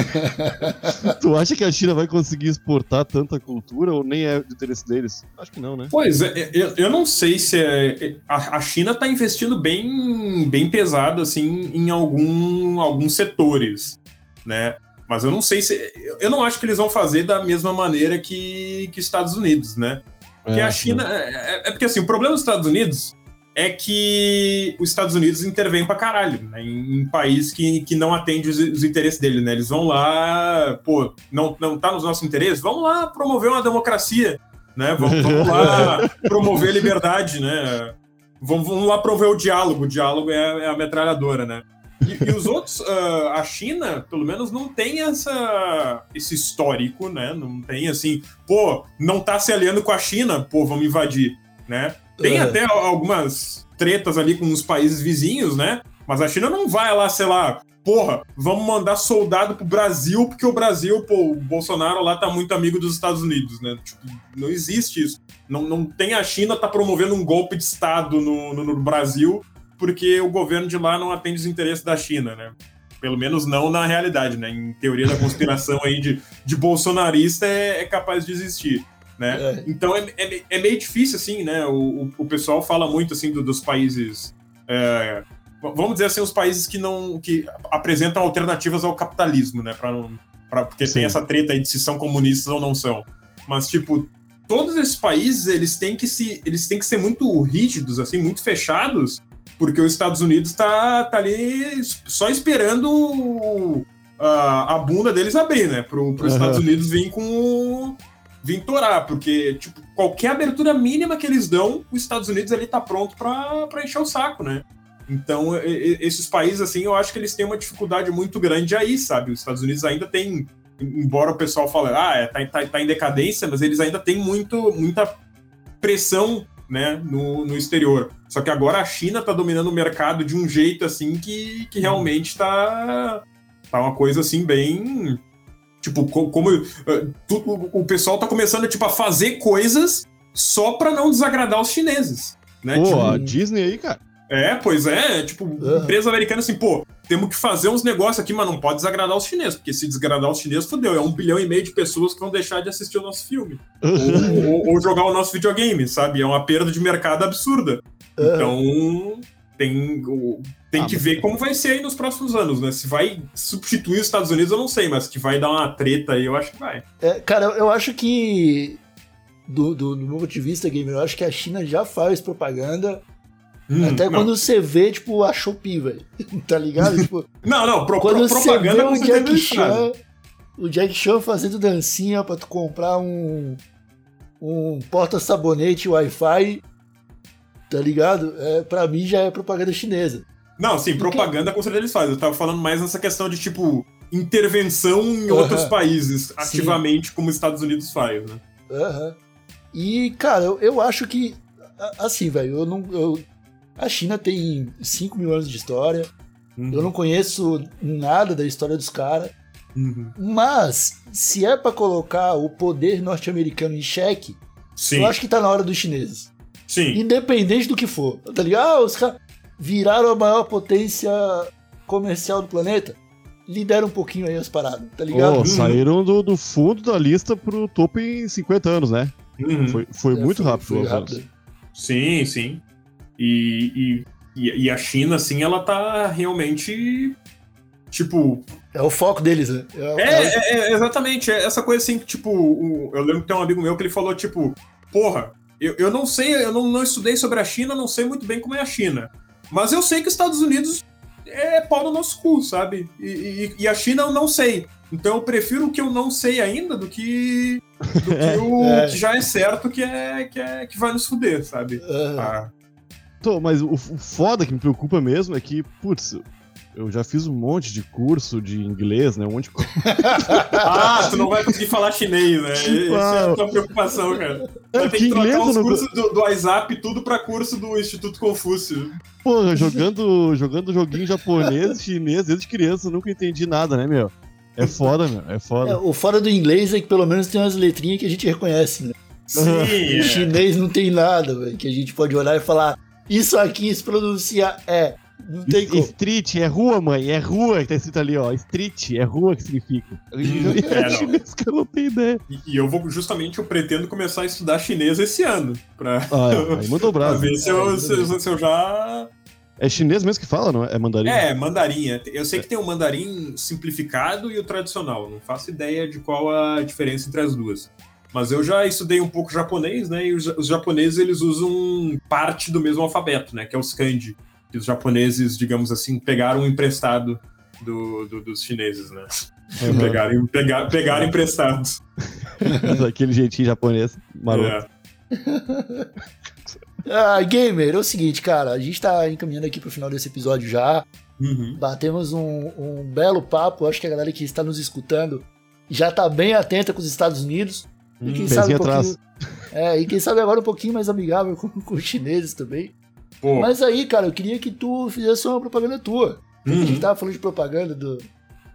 tu acha que a China vai conseguir exportar tanta cultura ou nem é do interesse deles? Acho que não, né? Pois é, eu, eu não sei se é. A, a China tá investindo bem, bem pesado, assim, em algum, alguns setores, né? Mas eu não sei se. eu- não acho que eles vão fazer da mesma maneira que, que Estados Unidos, né? Porque É, a China. É, é- é porque assim, o problema dos Estados Unidos é que os Estados Unidos intervêm pra caralho, né? Em, em país que, que não atende os, os interesses dele, né? Eles vão lá, pô, não, não tá nos nossos interesses? Vamos lá promover uma democracia, né? Vamos, vamos lá promover a liberdade, né? Vamos, vamos lá promover o diálogo. O diálogo é, é a metralhadora, né? E, e os outros, uh, a China, pelo menos, não tem essa, esse histórico, né? Não tem assim, pô, não tá se aliando com a China, pô, vamos invadir, né? Tem Uhum. até algumas tretas ali com os países vizinhos, né? Mas a China não vai lá, sei lá, porra, vamos mandar soldado pro Brasil, porque o Brasil, pô, o Bolsonaro lá tá muito amigo dos Estados Unidos, né? Tipo, não existe isso. Não, não tem a China tá promovendo um golpe de Estado no, no, no Brasil porque o governo de lá não atende os interesses da China, né? Pelo menos não na realidade, né? Em teoria da conspiração aí de, de bolsonarista é, é capaz de existir, né? É. Então é, é, é meio difícil, assim, né? O, o, o pessoal fala muito, assim, do- dos países... é, vamos dizer assim, os países que não... que apresentam alternativas ao capitalismo, né? Pra não, pra, porque Sim. tem essa treta aí de se são comunistas ou não são. Mas, tipo, todos esses países, eles têm que se... eles têm que ser muito rígidos, assim, muito fechados, porque os Estados Unidos tá, tá ali só esperando a, a bunda deles abrir, né? Pro, pro Aham. Estados Unidos vir com. Vir torar, porque, tipo, qualquer abertura mínima que eles dão, os Estados Unidos ali tá pronto pra encher o saco, né? Então, esses países, assim, eu acho que eles têm uma dificuldade muito grande aí, sabe? Os Estados Unidos ainda tem, embora o pessoal fale, ah, é, tá, tá, tá em decadência, mas eles ainda têm muito, muita pressão né, no, no exterior. Só que agora a China tá dominando o mercado de um jeito assim que, que realmente tá, tá uma coisa assim bem. Tipo, co- como eh, tu- o pessoal tá começando tipo, a fazer coisas só pra não desagradar os chineses. Né? Pô, Tipo, a Disney aí, cara. é, pois é, tipo, Aham. empresa americana assim, pô, temos que fazer uns negócios aqui, mas não pode desagradar os chineses, porque se desagradar os chineses, fodeu, é um bilhão e meio de pessoas que vão deixar de assistir o nosso filme. ou, ou- ou jogar o nosso videogame, sabe? É uma perda de mercado absurda. Aham. Então, tem, tem Ah, que ver como vai ser aí nos próximos anos, né? Se vai substituir os Estados Unidos, eu não sei, mas que vai dar uma treta aí, eu acho que vai. É, cara, eu acho que. Do, do, do meu ponto de vista, gamer, eu acho que a China já faz propaganda. Hum, até não. quando você vê, tipo, a Shopee, velho. tá ligado? Tipo, Não, não, pro, quando pro- você vê propaganda com o Jack. Chan. O Jack Chan fazendo dancinha pra tu comprar um. Um porta-sabonete Wi-Fi. Tá ligado? É, pra mim já é propaganda chinesa. Não, sim, Porque- propaganda com certeza eles fazem. Eu tava falando mais nessa questão de, tipo, intervenção em Aham. outros países, ativamente, como os Estados Unidos faz, né? Aham. E, cara, eu, eu acho que. Assim, velho, eu não. eu- a China tem 5 mil anos de história. Eu não conheço nada da história dos caras. Uhum. Mas, se é pra colocar o poder norte-americano em xeque, Sim, eu acho que tá na hora dos chineses. Sim. Independente do que for. Tá ligado? Ah, os caras viraram a maior potência comercial do planeta. Lidera um pouquinho aí as paradas, tá ligado? Ô, saíram do, do fundo da lista pro topo em 50 anos, né? Uhum. Foi, foi É, muito rápido. Foi o avanço. rápido. Sim, sim. E, e, e- e a China, assim, ela tá realmente. Tipo. É o foco deles, né? É, É, é, é, exatamente. É essa coisa assim que, tipo, o- eu lembro que tem um amigo meu que ele falou, tipo, porra, eu, eu não sei, eu não, não estudei sobre a China, não sei muito bem como é a China. Mas eu sei que os Estados Unidos é pau no nosso cu, sabe? E, e- e a China eu não sei. Então eu prefiro o que eu não sei ainda do que, do que o É. que já é certo que é, que é que vai nos fuder, sabe? Aham. Ah, Tô, mas o, o foda que me preocupa mesmo é que, putz, eu já fiz um monte de curso de inglês, né? Um monte de coisa. Ah, tu não vai conseguir falar chinês, né? Essa é a tua preocupação, cara. É, Vai ter que que trocar os não- cursos do, do WhatsApp, tudo pra curso do Instituto Confúcio. Porra, jogando, jogando joguinho japonês, chinês, desde criança, eu nunca entendi nada, né, meu? É foda, meu. É É, foda. o fora do inglês é que pelo menos tem umas letrinhas que a gente reconhece, né? Sim, O é. chinês não tem nada, velho, que a gente pode olhar e falar, isso aqui se pronuncia é. Não tem como. Street é rua, mãe, é rua que tá escrito ali, ó. Street é rua que significa. é, É, chinês que eu não tenho ideia. E, e eu vou, justamente, eu pretendo começar a estudar chinês esse ano. Pra, Ah, o pra ver se eu, se, eu- se eu já. É chinês mesmo que fala, não? é? É mandarim? É, mandarim. é. Eu sei que tem o mandarim simplificado e o tradicional. Não faço ideia de qual a diferença entre as duas. Mas eu já estudei um pouco japonês, né? E os, os japoneses eles usam parte do mesmo alfabeto, né? Que é os kanji. Que os japoneses, digamos assim, pegaram emprestado do, do- dos chineses, né? Uhum. Pegaram, pegar, pegaram emprestados. Aquele jeitinho japonês maroto. É. Ah, gamer, é o seguinte, cara, a gente tá encaminhando aqui pro final desse episódio já. Uhum. Batemos um, um belo papo. Acho que a galera que está nos escutando já tá bem atenta com os Estados Unidos. E quem Hum, sabe um pouquinho. É, e quem sabe agora um pouquinho mais amigável com, com os chineses também. Pô, Mas aí, cara, eu queria que tu fizesse uma propaganda tua. A gente uhum. tava falando de propaganda do-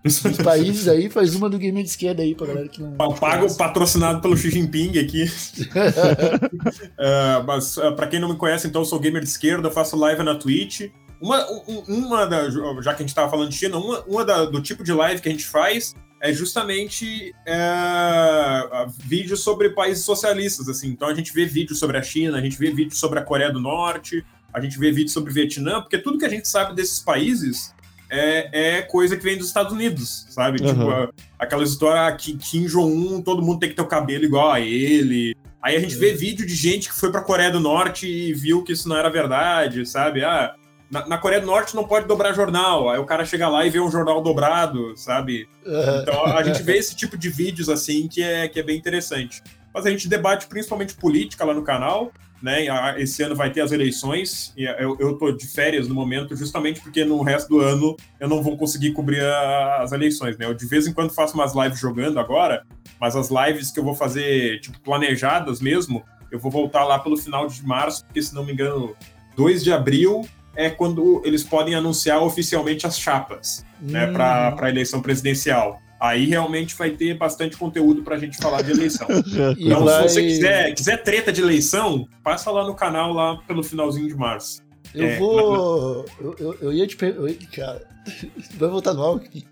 dos países aí, faz uma do Gamer de Esquerda aí pra galera que não. Pago patrocinado pelo Xi Jinping aqui. É, mas é, pra quem não me conhece, então eu sou gamer de esquerda, eu faço live na Twitch. Uma, um- uma da, já que a gente tava falando de China, uma, uma da- do tipo de live que a gente faz é justamente é, vídeos sobre países socialistas, assim. Então a gente vê vídeos sobre a China, a gente vê vídeos sobre a Coreia do Norte, a gente vê vídeos sobre o Vietnã, porque tudo que a gente sabe desses países é, é coisa que vem dos Estados Unidos, sabe? Uhum. Tipo, a- aquela história que Kim Jong-un, todo mundo tem que ter o cabelo igual a ele. Aí a gente vê vídeo de gente que foi pra Coreia do Norte e viu que isso não era verdade, sabe? Ah, na, na Coreia do Norte não pode dobrar jornal. Aí o cara chega lá e vê um jornal dobrado, sabe? Aham. Então a gente vê esse tipo de vídeos assim que é, que é bem interessante. Mas a gente debate principalmente política lá no canal, né? Esse ano vai ter as eleições, e eu, eu tô de férias no momento, justamente porque no resto do ano eu não vou conseguir cobrir a- as eleições, né? Eu de vez em quando faço umas lives jogando agora, mas as lives que eu vou fazer, tipo, planejadas mesmo, eu vou voltar lá pelo final de março, porque se não me engano, 2 de abril é quando eles podem anunciar oficialmente as chapas né, Hum. para a eleição presidencial. Aí realmente vai ter bastante conteúdo pra gente falar de eleição. Então, vai- se você quiser, quiser treta de eleição, passa lá no canal lá pelo finalzinho de março. Eu É, vou. Eu, eu, eu ia te perguntar. Cara, vai votar no Alckmin?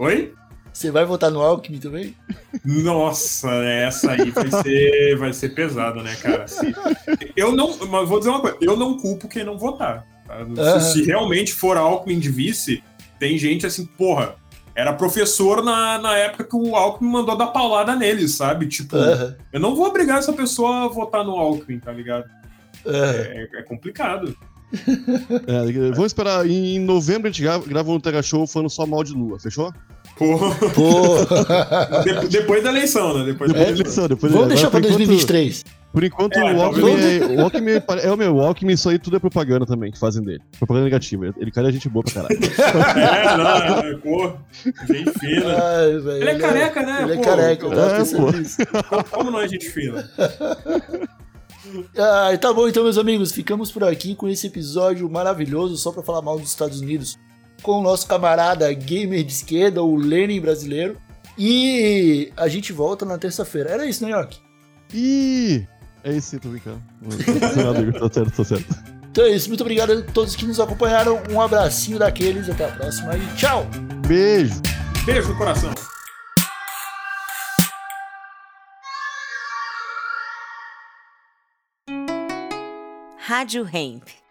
Oi? Você vai votar no Alckmin também? Nossa, essa aí vai ser, vai ser pesada, né, cara? Se- eu não, mas vou dizer uma coisa, eu não culpo quem não votar. tá? Se, se realmente for Alckmin de vice, tem gente assim, porra, era professor na, na época que o Alckmin mandou dar paulada neles, sabe? Tipo, eu não vou obrigar essa pessoa a votar no Alckmin, tá ligado? É, é complicado. É, vamos esperar. Em novembro a gente grava, grava um Tega Show falando só mal de Lua, fechou? Pô, Pô, de- depois da eleição, né? Depois da Depois da eleição. eleição, depois vamos deixar pra por enquanto- 2023. Por enquanto, É, o, Alckmin é, o Alckmin é o meu, o Alckmin, isso aí tudo é propaganda também que fazem dele. Propaganda negativa. Ele cara é gente boa pra caralho. É, não, é, pô, bem fina. Ai, velho, Ele é careca, né? Ele é Pô, careca, eu é, tava pensando pô. nisso. Como não é gente fina? Ah, tá bom, então, meus amigos, ficamos por aqui com esse episódio maravilhoso só pra falar mal dos Estados Unidos com o nosso camarada gamer de esquerda, o Lenin brasileiro. E a gente volta na terça-feira. Era isso, né, York? Ih! É isso sim, tô brincando. Tá certo, tá certo. Então é isso, muito obrigado a todos que nos acompanharam. Um abracinho daqueles, até a próxima e tchau! Beijo! Beijo no coração. Rádio Hemp.